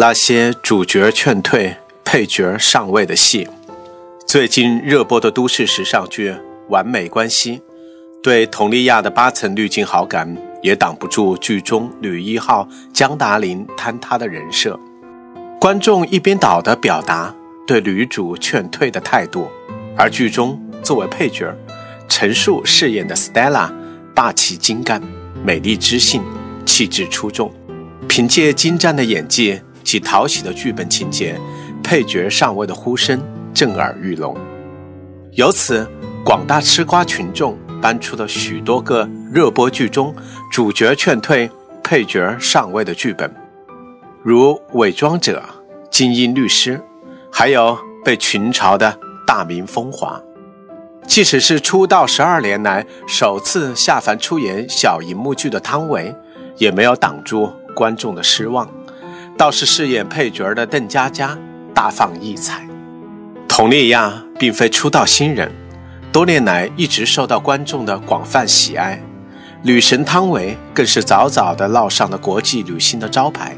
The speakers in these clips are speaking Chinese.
那些主角劝退、配角上位的戏，最近热播的都市时尚剧《完美关系》，对佟丽娅的八层滤镜好感也挡不住剧中女一号江达琳坍塌的人设。观众一边倒地表达对女主劝退的态度，而剧中作为配角，陈数饰演的 Stella 霸气精干、美丽知性、气质出众，凭借精湛的演技。其讨喜的剧本情节，配角上位的呼声震耳欲聋。由此，广大吃瓜群众搬出了许多个热播剧中主角劝退、配角上位的剧本，如《伪装者》《精英律师》，还有被群嘲的大明风华。即使是出道十二年来首次下凡出演小荧幕剧的汤唯，也没有挡住观众的失望。倒是饰演配角的邓家佳大放异彩。佟丽娅并非出道新人，多年来一直受到观众的广泛喜爱。女神汤唯更是早早的烙上了国际女星的招牌。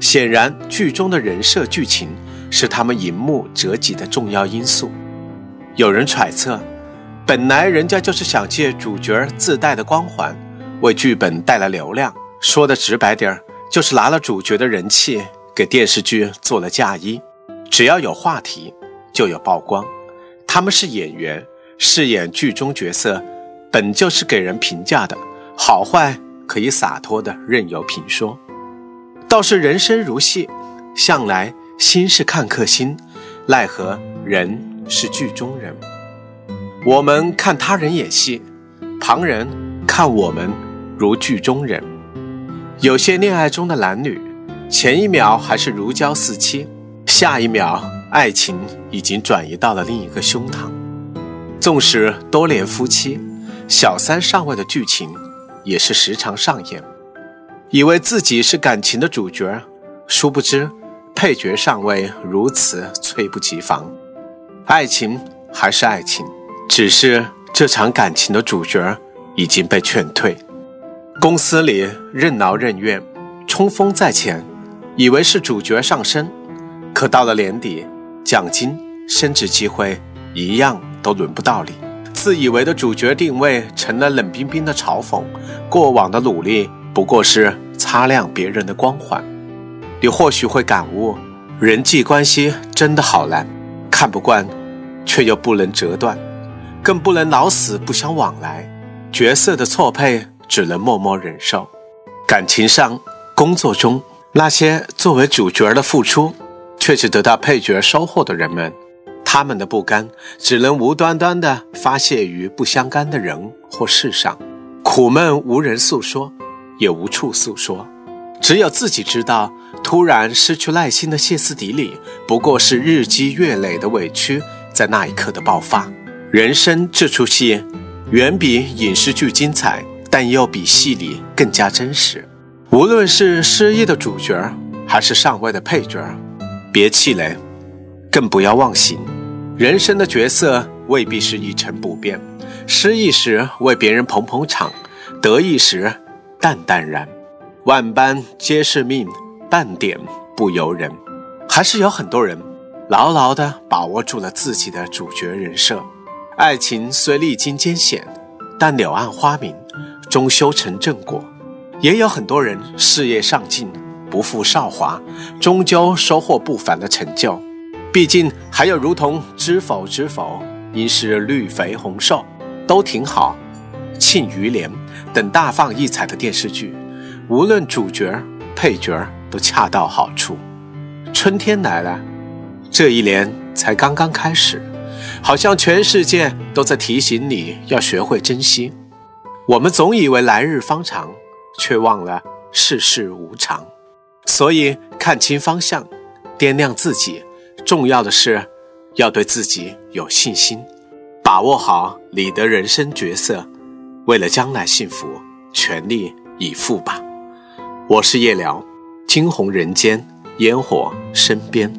显然，剧中的人设剧情是他们荧幕折戟的重要因素。有人揣测，本来人家就是想借主角自带的光环，为剧本带来流量。说的直白点儿。就是拿了主角的人气给电视剧做了嫁衣，只要有话题就有曝光。他们是演员，饰演剧中角色，本就是给人评价的，好坏可以洒脱的任由评说。倒是人生如戏，向来心是看客心，奈何人是剧中人。我们看他人演戏，旁人看我们如剧中人。有些恋爱中的男女，前一秒还是如胶似漆，下一秒爱情已经转移到了另一个胸膛。纵使多年夫妻，小三上位的剧情也是时常上演。以为自己是感情的主角，殊不知配角上位如此猝不及防。爱情还是爱情，只是这场感情的主角已经被劝退。公司里任劳任怨，冲锋在前，以为是主角上升，可到了年底，奖金、升职机会一样都轮不到你。自以为的主角定位成了冷冰冰的嘲讽，过往的努力不过是擦亮别人的光环。你或许会感悟，人际关系真的好难，看不惯，却又不能折断，更不能老死不相往来。角色的错配。只能默默忍受。感情上、工作中，那些作为主角的付出，却只得到配角收获的人们，他们的不甘只能无端端的发泄于不相干的人或事上，苦闷无人诉说，也无处诉说，只有自己知道。突然失去耐心的歇斯底里，不过是日积月累的委屈在那一刻的爆发。人生这出戏，远比影视剧精彩。但又比戏里更加真实。无论是失意的主角，还是上位的配角，别气馁，更不要忘形。人生的角色未必是一成不变。失意时为别人捧捧场，得意时淡淡然。万般皆是命，半点不由人。还是有很多人牢牢地把握住了自己的主角人设。爱情虽历经艰险，但柳暗花明。终修成正果，也有很多人事业上进，不负韶华，终究收获不凡的成就。毕竟还有如同《知否知否，应是绿肥红瘦》，都挺好，《庆余年》等大放异彩的电视剧，无论主角配角都恰到好处。春天来了，这一年才刚刚开始，好像全世界都在提醒你要学会珍惜。我们总以为来日方长，却忘了世事无常。所以看清方向，掂量自己，重要的是要对自己有信心，把握好你的人生角色，为了将来幸福，全力以赴吧。我是夜聊，惊鸿人间，烟火身边。